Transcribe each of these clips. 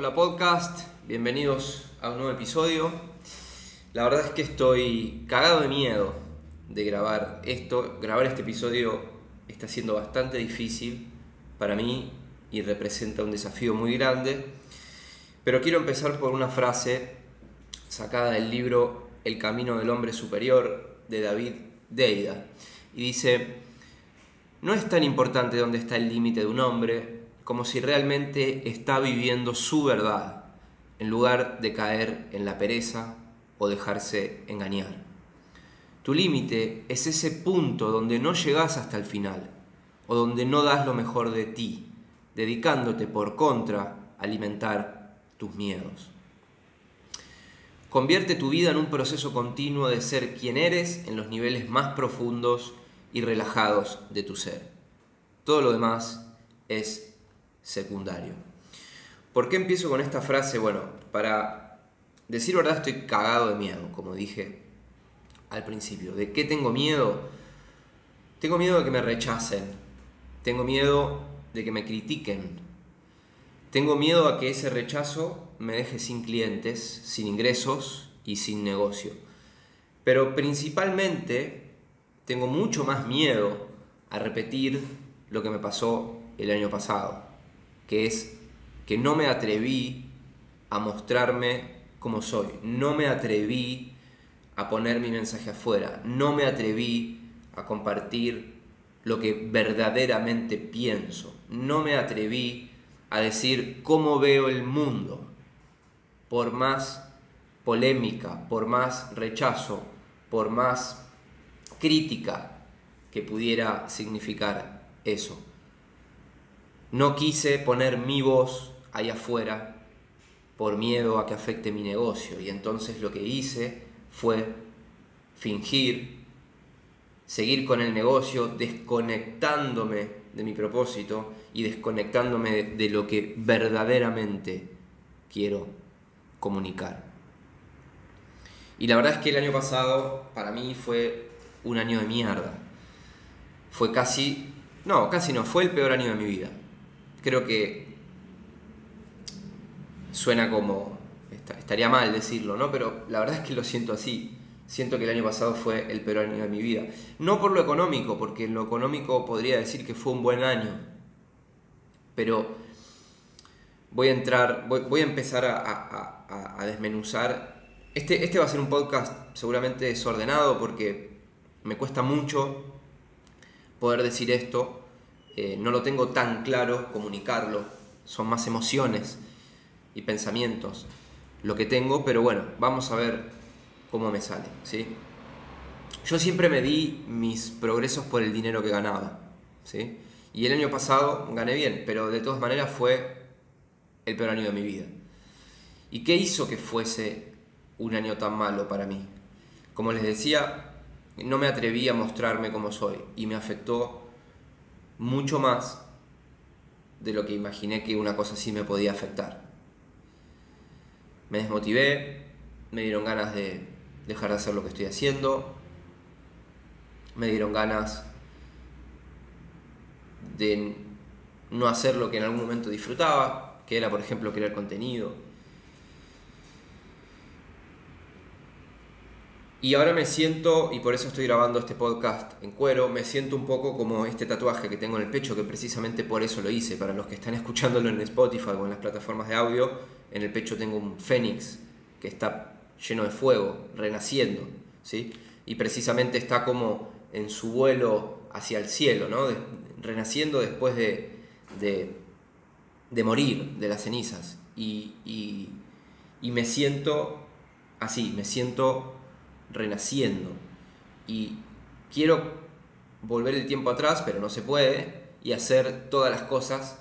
Hola podcast, bienvenidos a un nuevo episodio. La verdad es que estoy cagado de miedo de grabar esto. Grabar este episodio está siendo bastante difícil para mí y representa un desafío muy grande. Pero quiero empezar por una frase sacada del libro El Camino del Hombre Superior de David Deida. Y dice, no es tan importante dónde está el límite de un hombre como si realmente está viviendo su verdad, en lugar de caer en la pereza o dejarse engañar. Tu límite es ese punto donde no llegas hasta el final o donde no das lo mejor de ti, dedicándote por contra a alimentar tus miedos. Convierte tu vida en un proceso continuo de ser quien eres en los niveles más profundos y relajados de tu ser. Todo lo demás es secundario. ¿Por qué empiezo con esta frase? Bueno, para decir verdad estoy cagado de miedo, como dije al principio. ¿De qué tengo miedo? Tengo miedo de que me rechacen. Tengo miedo de que me critiquen. Tengo miedo a que ese rechazo me deje sin clientes, sin ingresos y sin negocio. Pero principalmente tengo mucho más miedo a repetir lo que me pasó el año pasado que es que no me atreví a mostrarme como soy, no me atreví a poner mi mensaje afuera, no me atreví a compartir lo que verdaderamente pienso, no me atreví a decir cómo veo el mundo, por más polémica, por más rechazo, por más crítica que pudiera significar eso. No quise poner mi voz ahí afuera por miedo a que afecte mi negocio. Y entonces lo que hice fue fingir, seguir con el negocio, desconectándome de mi propósito y desconectándome de lo que verdaderamente quiero comunicar. Y la verdad es que el año pasado para mí fue un año de mierda. Fue casi, no, casi no, fue el peor año de mi vida creo que suena como, estaría mal decirlo, ¿no? Pero la verdad es que lo siento así. Siento que el año pasado fue el peor año de mi vida. No por lo económico, porque en lo económico podría decir que fue un buen año. Pero voy a entrar, voy, a empezar a, desmenuzar. Este, este va a ser un podcast seguramente desordenado porque me cuesta mucho poder decir esto eh, no lo tengo tan claro comunicarlo, son más emociones y pensamientos lo que tengo, pero bueno, vamos a ver cómo me sale. ¿sí? Yo siempre me di mis progresos por el dinero que ganaba. ¿sí? Y el año pasado gané bien, pero de todas maneras fue el peor año de mi vida. ¿Y qué hizo que fuese un año tan malo para mí? Como les decía, no me atreví a mostrarme como soy y me afectó mucho más de lo que imaginé que una cosa así me podía afectar. Me desmotivé, me dieron ganas de dejar de hacer lo que estoy haciendo, me dieron ganas de no hacer lo que en algún momento disfrutaba, que era por ejemplo crear contenido, Y ahora me siento, y por eso estoy grabando este podcast en cuero, me siento un poco como este tatuaje que tengo en el pecho, que precisamente por eso lo hice. Para los que están escuchándolo en Spotify o en las plataformas de audio, en el pecho tengo un fénix que está lleno de fuego, renaciendo, ¿sí? Y precisamente está como en su vuelo hacia el cielo, ¿no? renaciendo después de, de, morir de las cenizas. Y, y, y me siento así, me siento renaciendo. Y quiero volver el tiempo atrás, pero no se puede, y hacer todas las cosas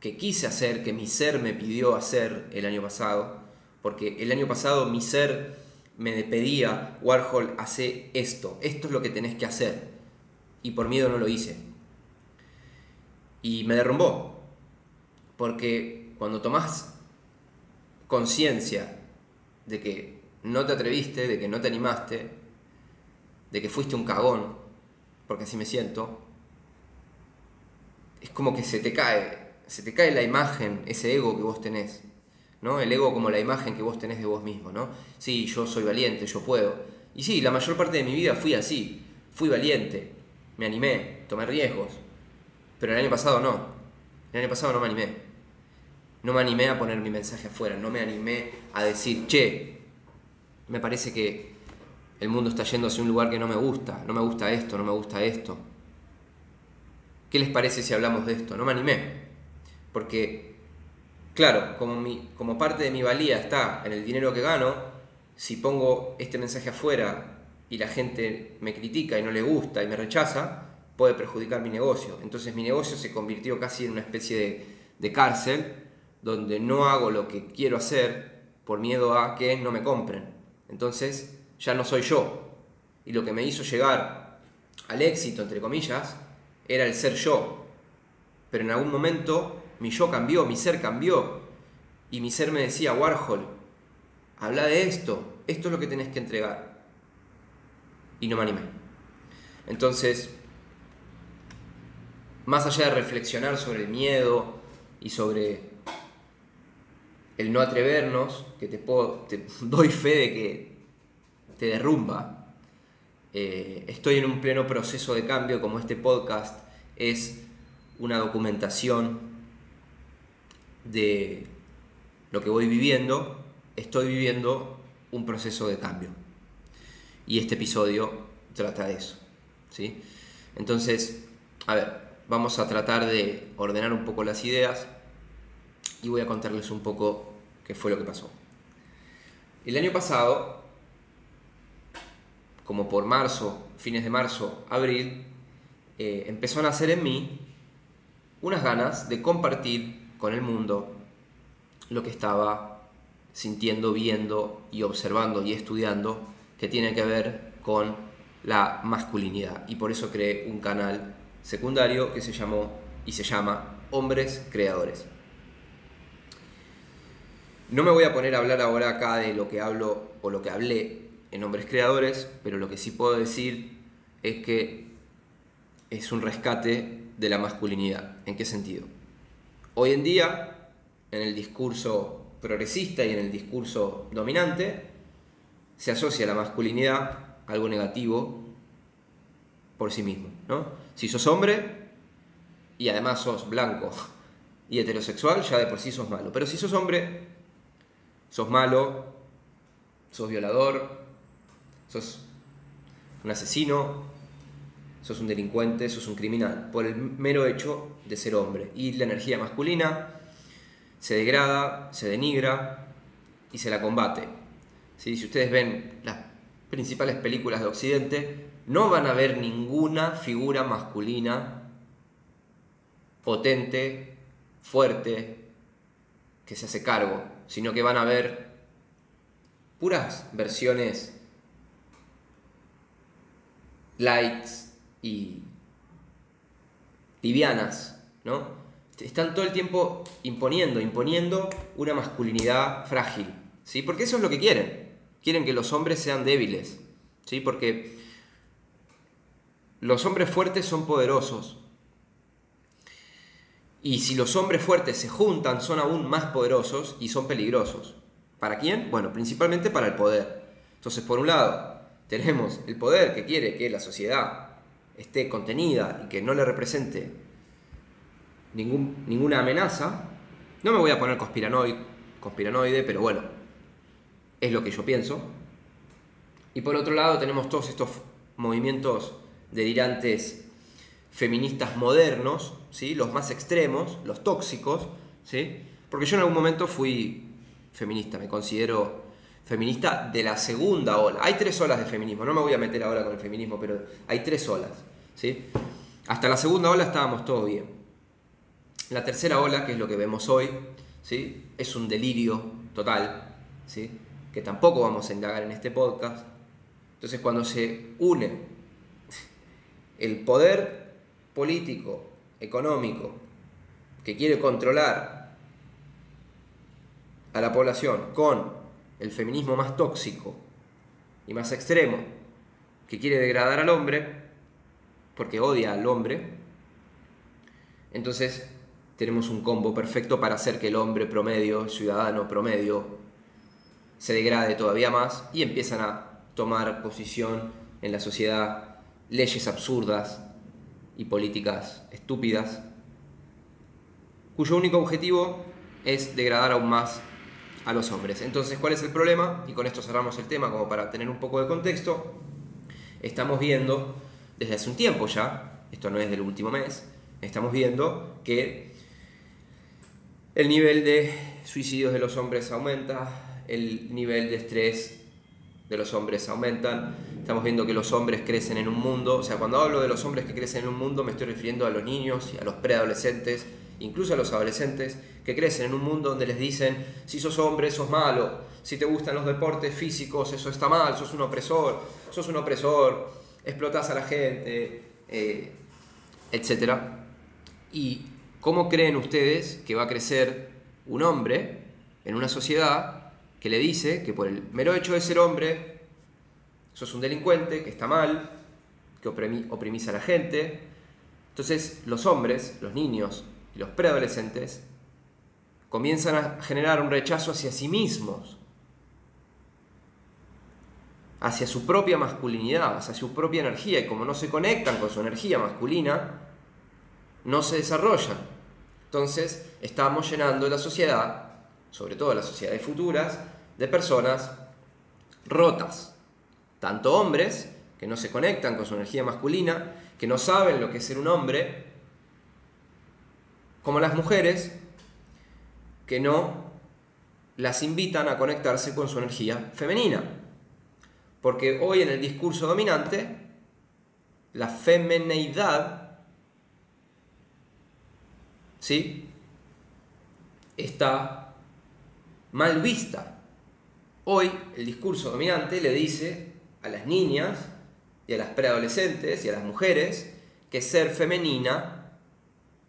que quise hacer, que mi ser me pidió hacer el año pasado, porque el año pasado mi ser me pedía, Warhol, hace esto, esto es lo que tenés que hacer, y por miedo no lo hice. Y me derrumbó, porque cuando tomás conciencia de que no te atreviste, de que no te animaste, de que fuiste un cagón, porque así me siento, es como que se te cae, se te cae la imagen, ese ego que vos tenés. ¿no? El ego como la imagen que vos tenés de vos mismo, ¿no? Sí, yo soy valiente, yo puedo. Y sí, la mayor parte de mi vida fui así, fui valiente, me animé, tomé riesgos. Pero el año pasado no. El año pasado no me animé. No me animé a poner mi mensaje afuera, no me animé a decir, che, me parece que el mundo está yendo hacia un lugar que no me gusta, no me gusta esto, no me gusta esto. ¿Qué les parece si hablamos de esto? No me animé. Porque, claro, como, mi, como parte de mi valía está en el dinero que gano, si pongo este mensaje afuera y la gente me critica y no le gusta y me rechaza, puede perjudicar mi negocio. Entonces mi negocio se convirtió casi en una especie de, de cárcel donde no hago lo que quiero hacer por miedo a que no me compren. Entonces ya no soy yo. Y lo que me hizo llegar al éxito, entre comillas, era el ser yo. Pero en algún momento mi yo cambió, mi ser cambió. Y mi ser me decía, Warhol, habla de esto, esto es lo que tenés que entregar. Y no me animé. Entonces, más allá de reflexionar sobre el miedo y sobre el no atrevernos, que te, doy fe de que te derrumba, eh, estoy en un pleno proceso de cambio, como este podcast es una documentación de lo que voy viviendo, estoy viviendo un proceso de cambio. Y este episodio trata de eso. ¿sí? Entonces, a ver, vamos a tratar de ordenar un poco las ideas y voy a contarles un poco qué fue lo que pasó. El año pasado, como por marzo, fines de marzo, abril, eh, empezó a nacer en mí unas ganas de compartir con el mundo lo que estaba sintiendo, viendo y observando y estudiando que tiene que ver con la masculinidad. Y por eso creé un canal secundario que se llamó y se llama Hombres Creadores. No me voy a poner a hablar ahora acá de lo que hablo o lo que hablé en Hombres Creadores, pero lo que sí puedo decir es que es un rescate de la masculinidad. ¿En qué sentido? Hoy en día, en el discurso progresista y en el discurso dominante, se asocia la masculinidad a algo negativo por sí mismo. ¿no? Si sos hombre y además sos blanco y heterosexual, ya de por sí sos malo. Pero si sos hombre, sos malo, sos violador, sos un asesino, sos un delincuente, sos un criminal, por el mero hecho de ser hombre. Y la energía masculina se degrada, se denigra y se la combate. Si ustedes ven las principales películas de Occidente, no van a ver ninguna figura masculina potente, fuerte, que se hace cargo, sino que van a ver puras versiones lights y livianas, ¿no? Están todo el tiempo imponiendo, imponiendo una masculinidad frágil, ¿sí? Porque eso es lo que quieren. Quieren que los hombres sean débiles, ¿sí? Porque los hombres fuertes son poderosos. Y si los hombres fuertes se juntan, son aún más poderosos y son peligrosos. ¿Para quién? Bueno, principalmente para el poder. Entonces, por un lado, tenemos el poder que quiere que la sociedad esté contenida y que no le represente ninguna amenaza. No me voy a poner conspiranoide, conspiranoide, pero bueno, es lo que yo pienso. Y por otro lado tenemos todos estos movimientos delirantes feministas modernos, ¿sí? los más extremos, los tóxicos, ¿sí? porque yo en algún momento fui feminista, me considero feminista de la segunda ola. Hay tres olas de feminismo, no me voy a meter ahora con el feminismo, pero hay tres olas. ¿sí? Hasta la segunda ola estábamos todo bien. La tercera ola, que es lo que vemos hoy, ¿sí? es un delirio total, ¿sí? que tampoco vamos a indagar en este podcast. Entonces cuando se une el poder político, económico, que quiere controlar a la población con el feminismo más tóxico y más extremo, que quiere degradar al hombre, porque odia al hombre, entonces tenemos un combo perfecto para hacer que el hombre promedio, el ciudadano promedio, se degrade todavía más y empiezan a tomar posición en la sociedad leyes absurdas y políticas estúpidas, cuyo único objetivo es degradar aún más a los hombres. Entonces, ¿cuál es el problema? Y con esto cerramos el tema como para tener un poco de contexto. Estamos viendo desde hace un tiempo ya, esto no es del último mes, estamos viendo que el nivel de suicidios de los hombres aumenta, el nivel de estrés de los hombres aumentan, estamos viendo que los hombres crecen en un mundo, o sea, cuando hablo de los hombres que crecen en un mundo me estoy refiriendo a los niños y a los preadolescentes, incluso a los adolescentes, que crecen en un mundo donde les dicen, si sos hombre, sos malo, si te gustan los deportes físicos, eso está mal, sos un opresor, sos un opresor, explotás a la gente, eh, etc. ¿Y cómo creen ustedes que va a crecer un hombre en una sociedad que le dice que por el mero hecho de ser hombre, sos un delincuente, que está mal, que oprimís a la gente? Entonces los hombres, los niños y los preadolescentes comienzan a generar un rechazo hacia sí mismos, hacia su propia masculinidad, hacia su propia energía, y como no se conectan con su energía masculina, no se desarrollan. Entonces estamos llenando la sociedad, sobre todo las sociedades futuras, de personas rotas, tanto hombres que no se conectan con su energía masculina, que no saben lo que es ser un hombre, como las mujeres que no las invitan a conectarse con su energía femenina. Porque hoy en el discurso dominante, la femineidad ¿sí? está mal vista. Hoy el discurso dominante le dice a las niñas y a las preadolescentes y a las mujeres que ser femenina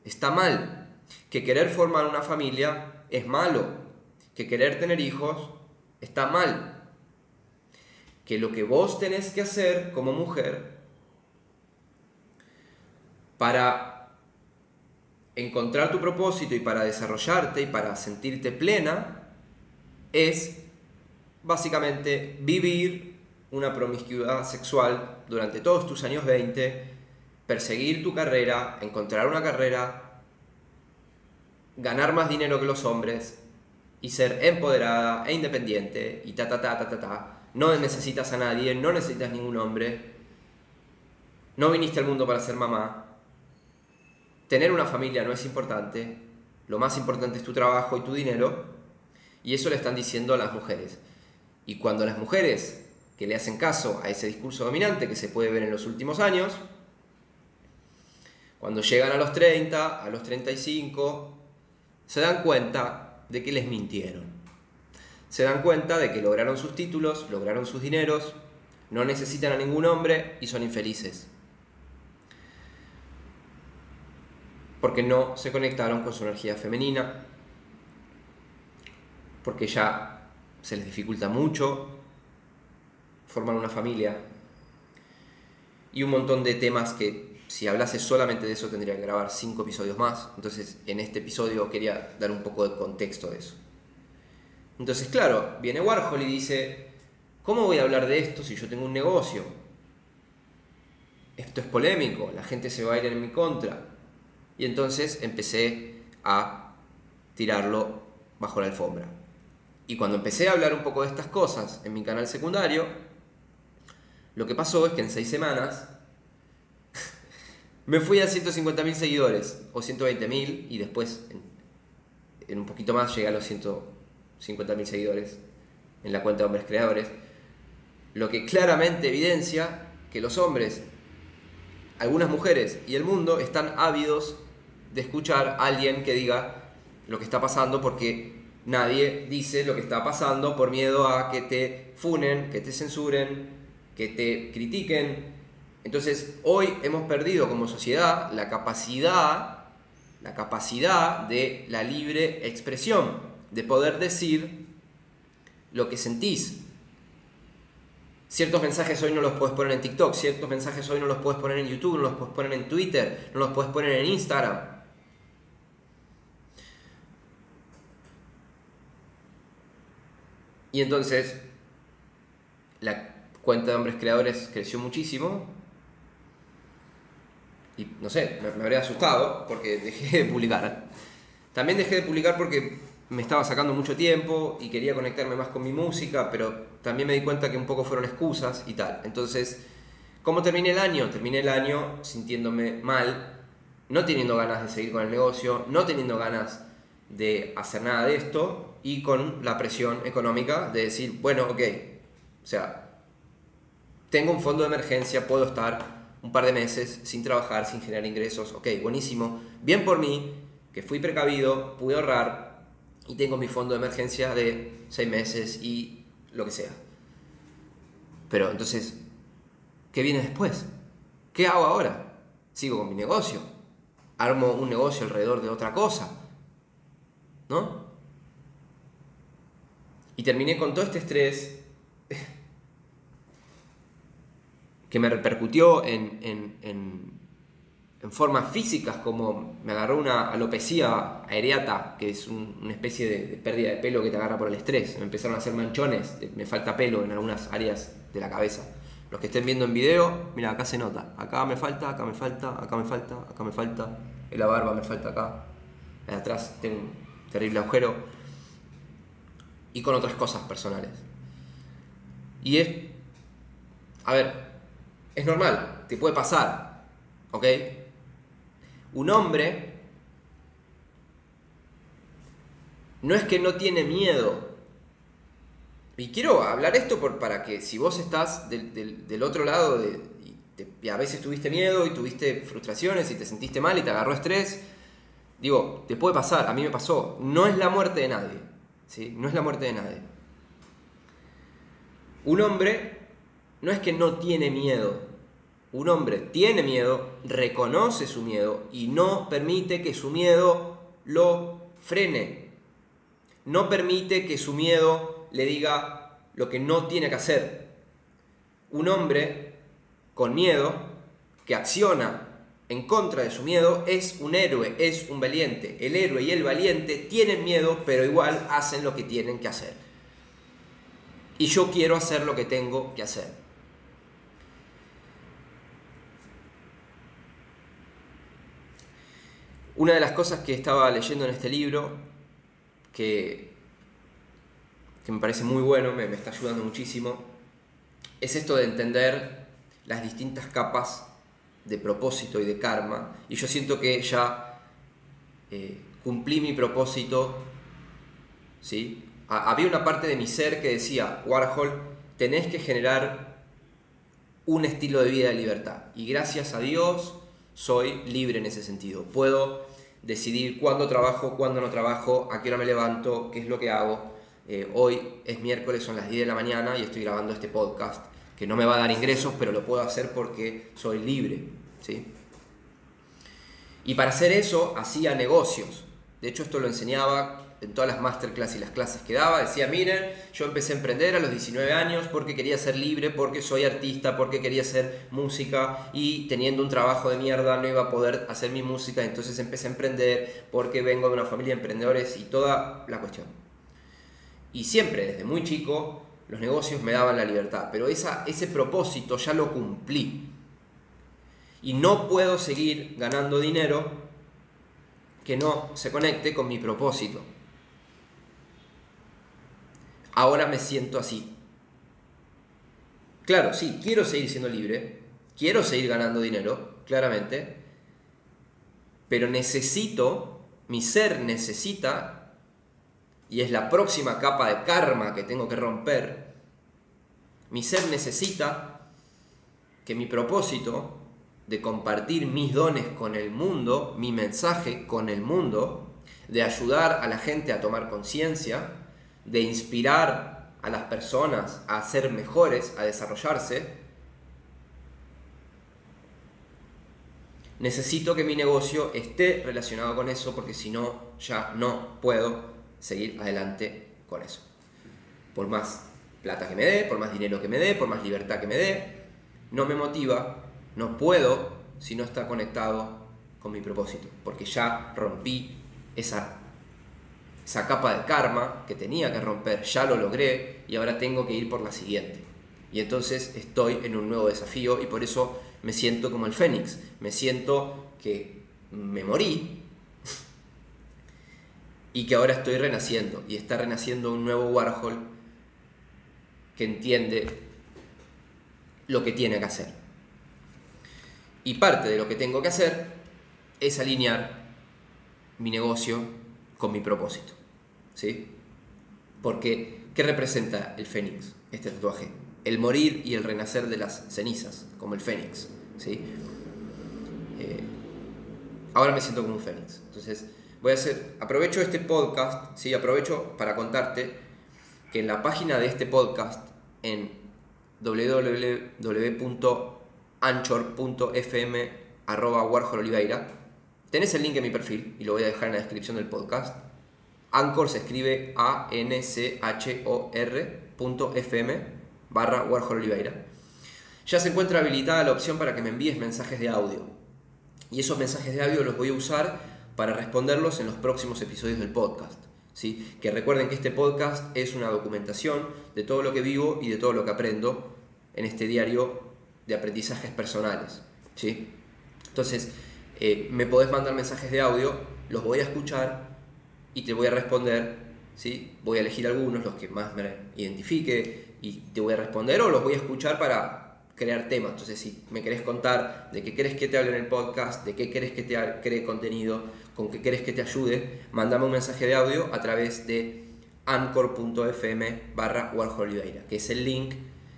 está mal, que querer formar una familia es malo, que querer tener hijos está mal, que lo que vos tenés que hacer como mujer para encontrar tu propósito y para desarrollarte y para sentirte plena es básicamente vivir una promiscuidad sexual durante todos tus años 20, perseguir tu carrera, encontrar una carrera, ganar más dinero que los hombres y ser empoderada e independiente y ta ta ta ta ta ta. No necesitas a nadie, no necesitas ningún hombre. No viniste al mundo para ser mamá. Tener una familia no es importante. Lo más importante es tu trabajo y tu dinero. Y eso le están diciendo a las mujeres. Y cuando las mujeres que le hacen caso a ese discurso dominante que se puede ver en los últimos años, cuando llegan a los 30, a los 35, se dan cuenta de que les mintieron. Se dan cuenta de que lograron sus títulos, lograron sus dineros, no necesitan a ningún hombre y son infelices. Porque no se conectaron con su energía femenina, porque ya se les dificulta mucho formar una familia y un montón de temas que si hablase solamente de eso tendría que grabar cinco episodios más. Entonces en este episodio quería dar un poco de contexto de eso. Entonces claro, viene Warhol y dice, ¿cómo voy a hablar de esto si yo tengo un negocio? Esto es polémico, la gente se va a ir en mi contra. Y entonces empecé a tirarlo bajo la alfombra. Y cuando empecé a hablar un poco de estas cosas en mi canal secundario, lo que pasó es que en seis semanas me fui a 150.000 seguidores o 120.000 y después en, un poquito más llegué a los 150.000 seguidores en la cuenta de hombres creadores. Lo que claramente evidencia que los hombres, algunas mujeres y el mundo están ávidos de escuchar a alguien que diga lo que está pasando porque nadie dice lo que está pasando por miedo a que te funen, que te censuren, que te critiquen, entonces, hoy hemos perdido como sociedad la capacidad, la capacidad de la libre expresión, de poder decir lo que sentís. Ciertos mensajes hoy no los puedes poner en TikTok, ciertos mensajes hoy no los puedes poner en YouTube, no los puedes poner en Twitter, no los puedes poner en Instagram. Y entonces la cuenta de hombres creadores creció muchísimo. Y no sé, me, habría asustado porque dejé de publicar. También dejé de publicar porque me estaba sacando mucho tiempo y quería conectarme más con mi música, pero también me di cuenta que un poco fueron excusas y tal. Entonces, ¿cómo terminé el año? Terminé el año sintiéndome mal, no teniendo ganas de seguir con el negocio, no teniendo ganas de hacer nada de esto y con la presión económica de decir, bueno, ok, o sea, tengo un fondo de emergencia, puedo estar un par de meses sin trabajar, sin generar ingresos, ok, buenísimo, bien por mí, que fui precavido, pude ahorrar y tengo mi fondo de emergencia de seis meses y lo que sea. Pero entonces, ¿qué viene después? ¿Qué hago ahora? ¿Sigo con mi negocio? ¿Armo un negocio alrededor de otra cosa? ¿No? Y terminé con todo este estrés que me repercutió en, en, formas físicas, como me agarró una alopecia aereata, que es una especie de, pérdida de pelo que te agarra por el estrés. Me empezaron a hacer manchones, me falta pelo en algunas áreas de la cabeza. Los que estén viendo en video, mira, acá se nota. Acá me falta, acá me falta, acá me falta, acá me falta. En la barba me falta acá. En atrás tengo un terrible agujero. Y con otras cosas personales. Y es. A ver, es normal, te puede pasar. ¿Ok? Un hombre no es que no tiene miedo. Y quiero hablar esto por, para que si vos estás del, otro lado de, y, a veces tuviste miedo y tuviste frustraciones y te sentiste mal y te agarró estrés, digo, te puede pasar, a mí me pasó. No es la muerte de nadie. ¿Sí? No es la muerte de nadie. Un hombre no es que no tiene miedo, un hombre tiene miedo, reconoce su miedo y no permite que su miedo lo frene. No permite que su miedo le diga lo que no tiene que hacer. Un hombre con miedo que acciona en contra de su miedo es un héroe, es un valiente. El héroe y el valiente tienen miedo, pero igual hacen lo que tienen que hacer. Y yo quiero hacer lo que tengo que hacer. Una de las cosas que estaba leyendo en este libro, que, que me parece muy bueno, me, está ayudando muchísimo, es esto de entender las distintas capas de propósito y de karma. Y yo siento que ya eh, cumplí mi propósito. ¿sí? había una parte de mi ser que decía, Warhol, tenés que generar un estilo de vida de libertad. Y gracias a Dios soy libre en ese sentido. Puedo decidir cuándo trabajo, cuándo no trabajo, a qué hora me levanto, qué es lo que hago. Eh, hoy es miércoles, son las 10 de la mañana y estoy grabando este podcast, que no me va a dar ingresos, pero lo puedo hacer porque soy libre. ¿sí? Y para hacer eso hacía negocios. De hecho, esto lo enseñaba en todas las masterclass y las clases que daba, decía, miren, yo empecé a emprender a los 19 años porque quería ser libre, porque soy artista, porque quería hacer música y teniendo un trabajo de mierda no iba a poder hacer mi música, entonces empecé a emprender porque vengo de una familia de emprendedores y toda la cuestión. Y siempre, desde muy chico, los negocios me daban la libertad, pero esa, ese propósito ya lo cumplí. Y no puedo seguir ganando dinero que no se conecte con mi propósito ahora me siento así. Claro, sí, quiero seguir siendo libre, quiero seguir ganando dinero, claramente, pero necesito, mi ser necesita, y es la próxima capa de karma que tengo que romper, mi ser necesita que mi propósito de compartir mis dones con el mundo, mi mensaje con el mundo, de ayudar a la gente a tomar conciencia, de inspirar a las personas a ser mejores, a desarrollarse, necesito que mi negocio esté relacionado con eso porque si no, ya no puedo seguir adelante con eso. Por más plata que me dé, por más dinero que me dé, por más libertad que me dé, no me motiva, no puedo si no está conectado con mi propósito, porque ya rompí esa esa capa de karma que tenía que romper, ya lo logré y ahora tengo que ir por la siguiente. Y entonces estoy en un nuevo desafío y por eso me siento como el Fénix, me siento que me morí y que ahora estoy renaciendo y está renaciendo un nuevo Warhol que entiende lo que tiene que hacer. Y parte de lo que tengo que hacer es alinear mi negocio con mi propósito. ¿Sí? Porque, ¿qué representa el Fénix, este tatuaje? El morir y el renacer de las cenizas, como el Fénix. ¿sí? Eh, ahora me siento como un Fénix. Entonces, voy a hacer, aprovecho este podcast, ¿sí? aprovecho para contarte que en la página de este podcast, en www.anchor.fm Oliveira, tenés el link en mi perfil y lo voy a dejar en la descripción del podcast. Anchor se escribe A-N-C-H-O-R.fm barra Warhol. Ya se encuentra habilitada la opción para que me envíes mensajes de audio. Y esos mensajes de audio los voy a usar para responderlos en los próximos episodios del podcast. ¿sí? Que recuerden que este podcast es una documentación de todo lo que vivo y de todo lo que aprendo en este diario de aprendizajes personales. ¿sí? Entonces, eh, me podés mandar mensajes de audio, los voy a escuchar y te voy a responder. ¿sí? Voy a elegir algunos, los que más me identifique, y te voy a responder o los voy a escuchar para crear temas. Entonces, si me querés contar de qué querés que te hable en el podcast, de qué querés que te cree contenido, con qué querés que te ayude, mandame un mensaje de audio a través de anchor.fm barra Oliveira, que es el link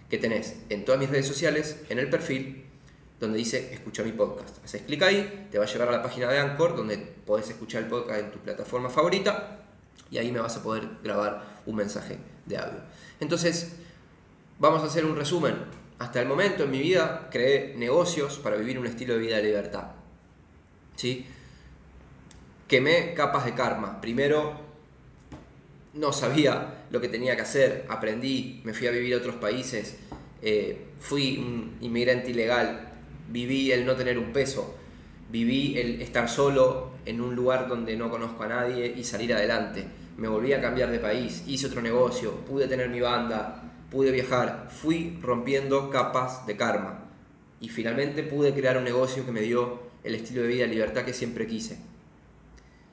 que tenés en todas mis redes sociales, en el perfil, donde dice escucha mi podcast. Haces clic ahí, te va a llevar a la página de Anchor, donde podés escuchar el podcast en tu plataforma favorita, y ahí me vas a poder grabar un mensaje de audio. Entonces, vamos a hacer un resumen. Hasta el momento en mi vida creé negocios para vivir un estilo de vida de libertad. ¿Sí? Quemé capas de karma. Primero, no sabía lo que tenía que hacer, aprendí, me fui a vivir a otros países, eh, fui un inmigrante ilegal, viví el no tener un peso, viví el estar solo en un lugar donde no conozco a nadie y salir adelante. Me volví a cambiar de país, hice otro negocio, pude tener mi banda, pude viajar, fui rompiendo capas de karma y finalmente pude crear un negocio que me dio el estilo de vida y libertad que siempre quise.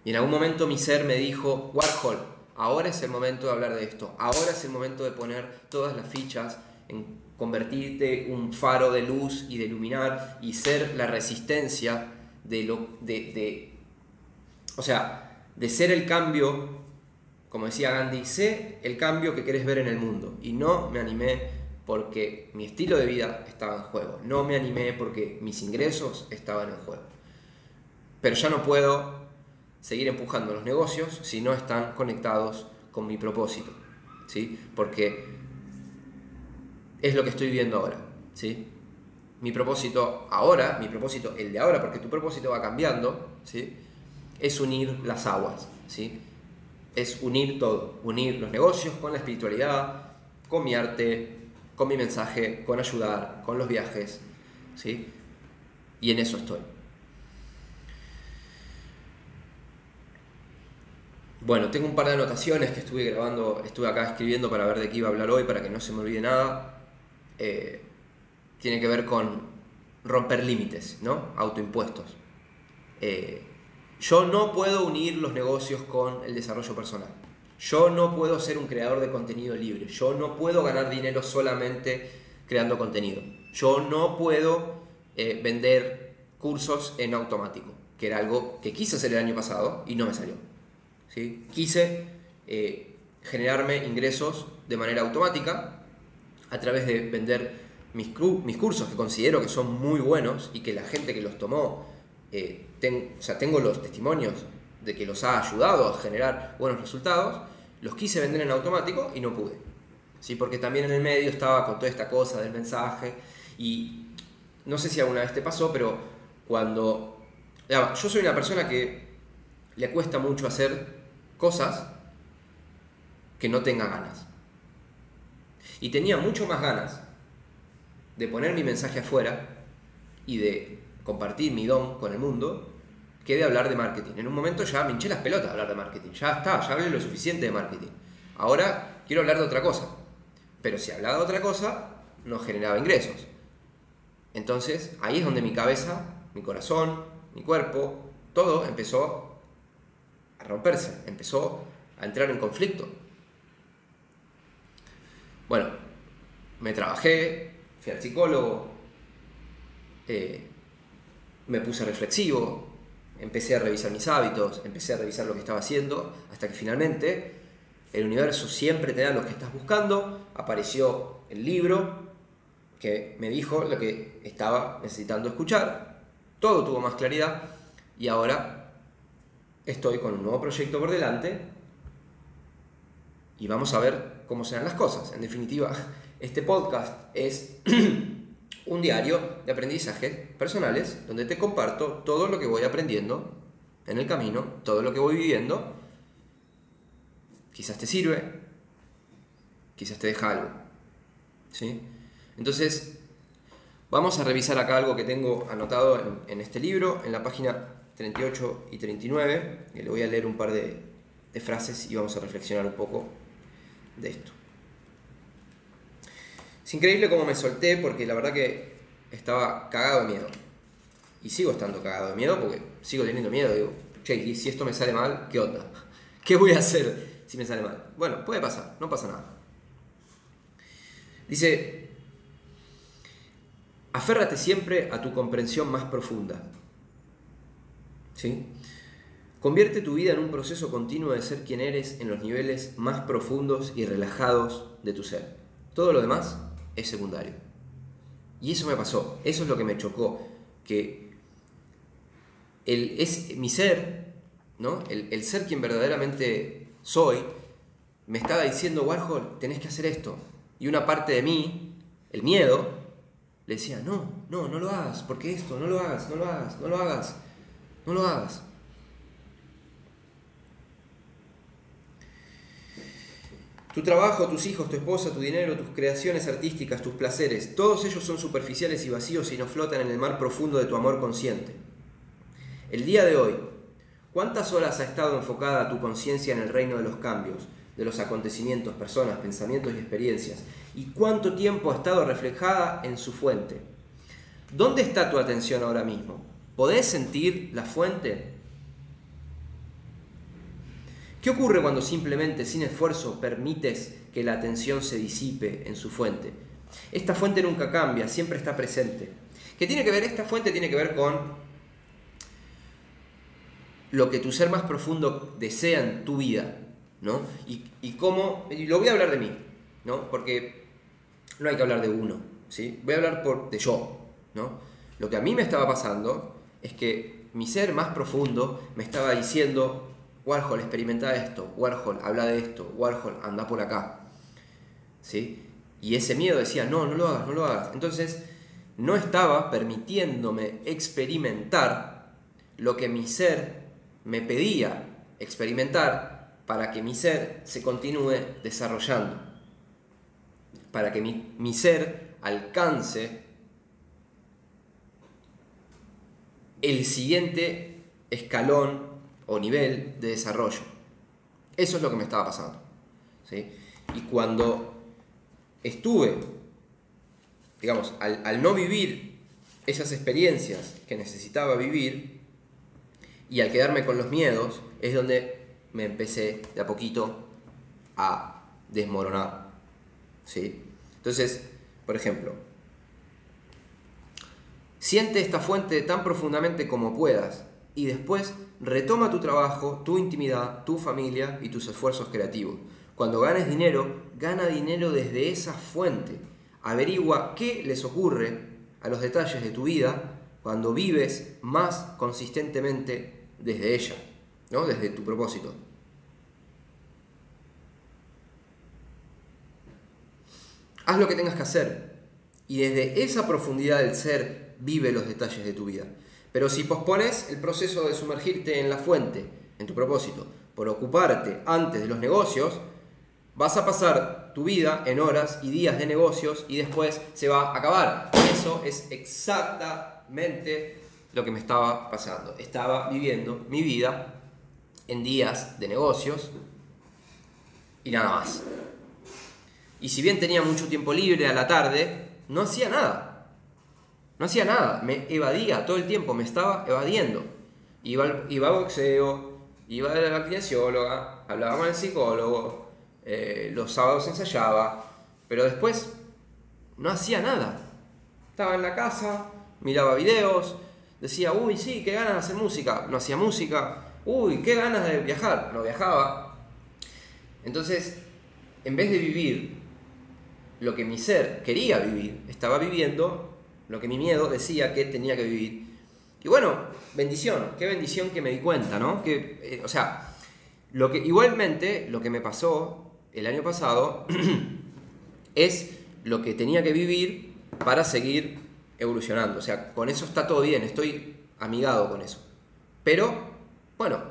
Y en algún momento mi ser me dijo, Warhol, ahora es el momento de hablar de esto, ahora es el momento de poner todas las fichas en convertirte un faro de luz y de iluminar y ser la resistencia de lo de, o sea, de ser el cambio, como decía Gandhi, sé el cambio que querés ver en el mundo y no me animé porque mi estilo de vida estaba en juego, no me animé porque mis ingresos estaban en juego. Pero ya no puedo seguir empujando los negocios si no están conectados con mi propósito, ¿sí? Porque es lo que estoy viendo ahora, ¿sí? Mi propósito ahora, mi propósito, el de ahora, porque tu propósito va cambiando, ¿sí? Es unir las aguas, ¿sí? Es unir todo, unir los negocios con la espiritualidad, con mi arte, con mi mensaje, con ayudar, con los viajes, ¿sí? Y en eso estoy. Bueno, tengo un par de anotaciones que estuve grabando, estuve acá escribiendo para ver de qué iba a hablar hoy, para que no se me olvide nada. Eh, tiene que ver con romper límites, ¿no? Autoimpuestos. Eh, yo no puedo unir los negocios con el desarrollo personal. Yo no puedo ser un creador de contenido libre. Yo no puedo ganar dinero solamente creando contenido. Yo no puedo eh, vender cursos en automático, que era algo que quise hacer el año pasado y no me salió. Quise generarme ingresos de manera automática a través de vender mis, mis cursos que considero que son muy buenos y que la gente que los tomó, eh, o sea, tengo los testimonios de que los ha ayudado a generar buenos resultados, los quise vender en automático y no pude. ¿sí? Porque también en el medio estaba con toda esta cosa del mensaje y no sé si alguna vez te pasó, pero cuando... yo soy una persona que le cuesta mucho hacer cosas que no tenga ganas. Y tenía mucho más ganas de poner mi mensaje afuera y de compartir mi don con el mundo qué de hablar de marketing. En un momento ya me hinché las pelotas de hablar de marketing. Ya está, ya hablé lo suficiente de marketing. Ahora quiero hablar de otra cosa. Pero si hablaba de otra cosa, no generaba ingresos. Entonces, ahí es donde mi cabeza, mi corazón, mi cuerpo, todo empezó a romperse, empezó a entrar en conflicto. Bueno, me trabajé, fui al psicólogo, eh, me puse reflexivo, empecé a revisar mis hábitos, empecé a revisar lo que estaba haciendo, hasta que finalmente el universo siempre te da lo que estás buscando, apareció el libro que me dijo lo que estaba necesitando escuchar, todo tuvo más claridad y ahora estoy con un nuevo proyecto por delante y vamos a ver cómo serán las cosas. En definitiva, este podcast es un diario de aprendizajes personales donde te comparto todo lo que voy aprendiendo en el camino, todo lo que voy viviendo. Quizás te sirve, quizás te deja algo. ¿Sí? Entonces, vamos a revisar acá algo que tengo anotado en, este libro, en la página 38 y 39, y le voy a leer un par de, frases y vamos a reflexionar un poco de esto. Es increíble cómo me solté porque la verdad que estaba cagado de miedo. Y sigo estando cagado de miedo porque sigo teniendo miedo. Digo, che, y si esto me sale mal, ¿qué onda? ¿Qué voy a hacer si me sale mal? Bueno, puede pasar, no pasa nada. Dice, Aférrate siempre a tu comprensión más profunda. ¿Sí? Convierte tu vida en un proceso continuo de ser quien eres en los niveles más profundos y relajados de tu ser. Todo lo demás es secundario. Y eso me pasó, eso es lo que me chocó, que el, es mi ser, ¿no? el, el ser quien verdaderamente soy, me estaba diciendo, Warhol, tenés que hacer esto. Y una parte de mí, el miedo, le decía, no, no, no lo hagas, porque esto, no lo hagas, no lo hagas, no lo hagas, no lo hagas. Tu trabajo, tus hijos, tu esposa, tu dinero, tus creaciones artísticas, tus placeres, todos ellos son superficiales y vacíos y no flotan en el mar profundo de tu amor consciente. El día de hoy, ¿cuántas horas ha estado enfocada tu conciencia en el reino de los cambios, de los acontecimientos, personas, pensamientos y experiencias, y cuánto tiempo ha estado reflejada en su fuente. ¿Dónde está tu atención ahora mismo? ¿Podés sentir la fuente? ¿Qué ocurre cuando simplemente, sin esfuerzo, permites que la atención se disipe en su fuente? Esta fuente nunca cambia, siempre está presente. ¿Qué tiene que ver? Esta fuente tiene que ver con lo que tu ser más profundo desea en tu vida, ¿no? Y, cómo, y lo voy a hablar de mí, ¿no? Porque no hay que hablar de uno, ¿sí? Voy a hablar por, de yo, ¿no? Lo que a mí me estaba pasando es que mi ser más profundo me estaba diciendo, Warhol, experimenta esto, Warhol, habla de esto, Warhol, anda por acá, ¿sí? Y ese miedo decía, no, no lo hagas, no lo hagas. Entonces, no estaba permitiéndome experimentar lo que mi ser me pedía experimentar para que mi ser se continúe desarrollando para que mi, ser alcance el siguiente escalón o nivel de desarrollo. Eso es lo que me estaba pasando. Y cuando estuve, digamos, al, al, no vivir esas experiencias que necesitaba vivir y al quedarme con los miedos, es donde me empecé de a poquito a desmoronar. ¿sí? Entonces, por ejemplo, siente esta fuente tan profundamente como puedas y después retoma tu trabajo, tu intimidad, tu familia y tus esfuerzos creativos. Cuando ganes dinero, gana dinero desde esa fuente. Averigua qué les ocurre a los detalles de tu vida cuando vives más consistentemente desde ella, ¿no? desde tu propósito. Haz lo que tengas que hacer. Y desde esa profundidad del ser vive los detalles de tu vida. Pero si pospones el proceso de sumergirte en la fuente, en tu propósito, por ocuparte antes de los negocios, vas a pasar tu vida en horas y días de negocios y después se va a acabar. Eso es exactamente lo que me estaba pasando. Estaba viviendo mi vida en días de negocios y nada más. Y si bien tenía mucho tiempo libre a la tarde, no hacía nada. No hacía nada, me evadía todo el tiempo, me estaba evadiendo. Iba, al, iba a boxeo, iba a la kinesióloga, hablaba con el psicólogo, eh, los sábados ensayaba, pero después no hacía nada. Estaba en la casa, miraba videos, decía, uy, sí, qué ganas de hacer música. No hacía música. Uy, qué ganas de viajar. No viajaba. Entonces, en vez de vivir lo que mi ser quería vivir, estaba viviendo lo que mi miedo decía que tenía que vivir. Y bueno, bendición, qué bendición que me di cuenta, ¿no? Que, eh, o sea, lo que, igualmente lo que me pasó el año pasado es lo que tenía que vivir para seguir evolucionando. O sea, con eso está todo bien, estoy amigado con eso. Pero, bueno,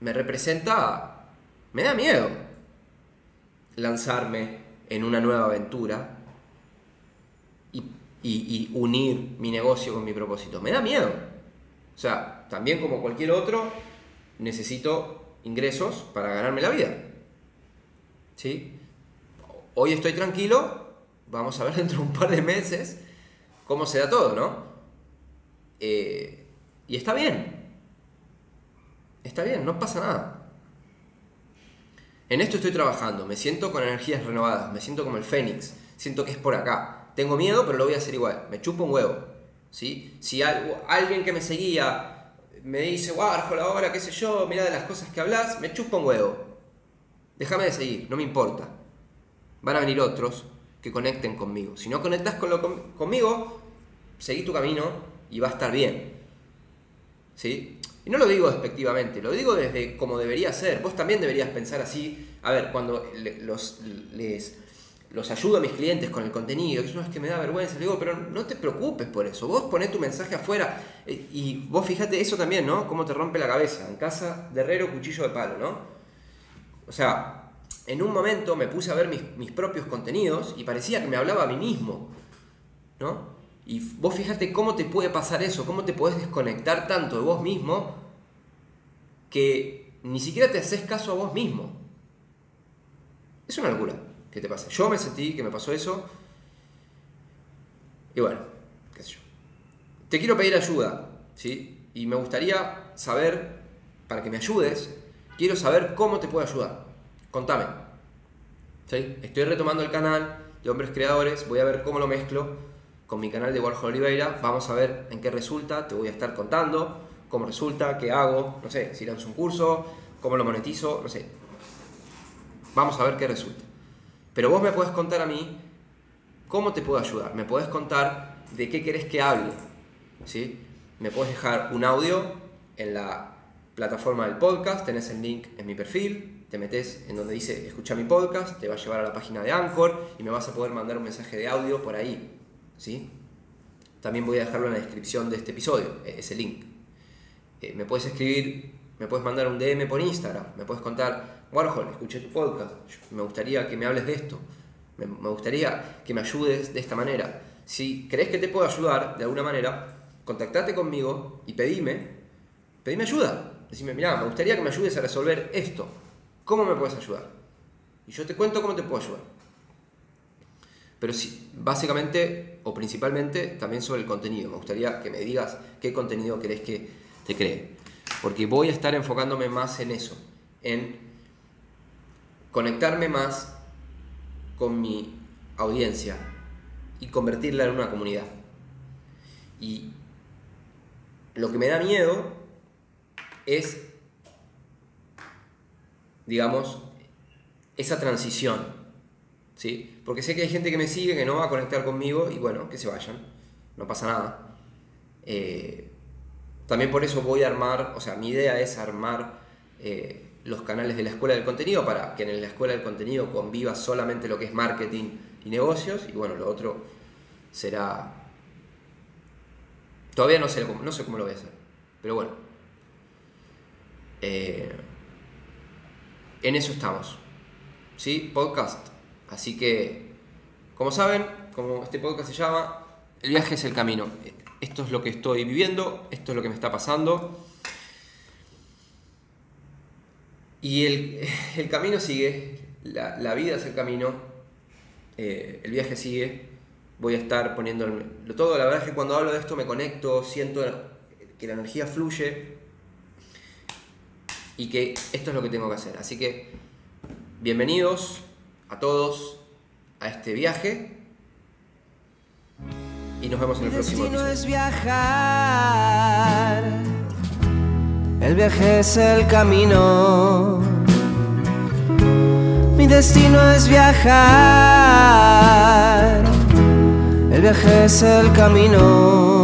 me representa, me da miedo lanzarme en una nueva aventura y, unir mi negocio con mi propósito. Me da miedo. O sea, también como cualquier otro, necesito ingresos para ganarme la vida. ¿Sí? Hoy estoy tranquilo, vamos a ver dentro de un par de meses cómo se da todo, ¿no? Eh, y está bien. Está bien, no pasa nada. En esto estoy trabajando, me siento con energías renovadas, me siento como el fénix, siento que es por acá. Tengo miedo, pero lo voy a hacer igual, me chupo un huevo. ¿sí? Si algo, alguien que me seguía me dice, Warhol, ahora qué sé yo, mira de las cosas que hablas, me chupo un huevo. Déjame de seguir, no me importa. Van a venir otros que conecten conmigo. Si no conectas conmigo, seguí tu camino y va a estar bien. ¿Sí? Y no lo digo despectivamente, lo digo desde como debería ser. Vos también deberías pensar así. A ver, cuando los, les, los ayudo a mis clientes con el contenido, que no es que me da vergüenza, le digo, pero no te preocupes por eso. Vos ponés tu mensaje afuera eh, y vos fíjate eso también, ¿no? Cómo te rompe la cabeza. En casa de herrero, cuchillo de palo, ¿no? O sea, en un momento me puse a ver mis, propios contenidos y parecía que me hablaba a mí mismo, ¿no? Y vos fíjate cómo te puede pasar eso, cómo te puedes desconectar tanto de vos mismo que ni siquiera te haces caso a vos mismo. Es una locura que te pasa. Yo me sentí que me pasó eso. Y bueno, qué sé yo. Te quiero pedir ayuda, ¿sí? Y me gustaría saber, para que me ayudes, quiero saber cómo te puedo ayudar. Contame. Estoy retomando el canal de Hombres Creadores, voy a ver cómo lo mezclo con mi canal de Warhol Oliveira, vamos a ver en qué resulta, te voy a estar contando cómo resulta, qué hago, no sé, si lanzo un curso, cómo lo monetizo, no sé. Vamos a ver qué resulta. Pero vos me puedes contar a mí cómo te puedo ayudar, me puedes contar de qué querés que hable, ¿sí? Me puedes dejar un audio en la plataforma del podcast, tenés el link en mi perfil, te metes en donde dice escucha mi podcast, te va a llevar a la página de Anchor y me vas a poder mandar un mensaje de audio por ahí. ¿sí? También voy a dejarlo en la descripción de este episodio, e-, ese link. Eh, me puedes escribir, me puedes mandar un DM por Instagram, me puedes contar, Warhol, escuché tu podcast, me gustaría que me hables de esto, me, gustaría que me ayudes de esta manera. Si crees que te puedo ayudar de alguna manera, contactate conmigo y pedime, pedime ayuda. Decime, mira, me gustaría que me ayudes a resolver esto. ¿Cómo me puedes ayudar? Y yo te cuento cómo te puedo ayudar. Pero básicamente o principalmente también sobre el contenido. Me gustaría que me digas qué contenido querés que te cree. Porque voy a estar enfocándome más en eso, en conectarme más con mi audiencia y convertirla en una comunidad. Y lo que me da miedo es digamos, esa transición. ¿sí? Porque sé que hay gente que me sigue, que no va a conectar conmigo y bueno, que se vayan, no pasa nada. Eh, también por eso voy a armar, o sea, mi idea es armar eh, los canales de la escuela del contenido para que en la escuela del contenido conviva solamente lo que es marketing y negocios y bueno, lo otro será... Todavía no sé, no sé cómo lo voy a hacer, pero bueno. Eh, en eso estamos. ¿Sí? Podcast. Así que, como saben, como este podcast se llama, el viaje es el camino. Esto es lo que estoy viviendo, esto es lo que me está pasando. Y el, camino sigue, la, vida es el camino, eh, el viaje sigue, voy a estar poniendo todo, la verdad es que cuando hablo de esto me conecto, siento que la energía fluye y que esto es lo que tengo que hacer. Así que bienvenidos a todos a este viaje y nos vemos en el próximo episodio. es viajar. El viaje es el camino. Mi destino es viajar. El viaje es el camino.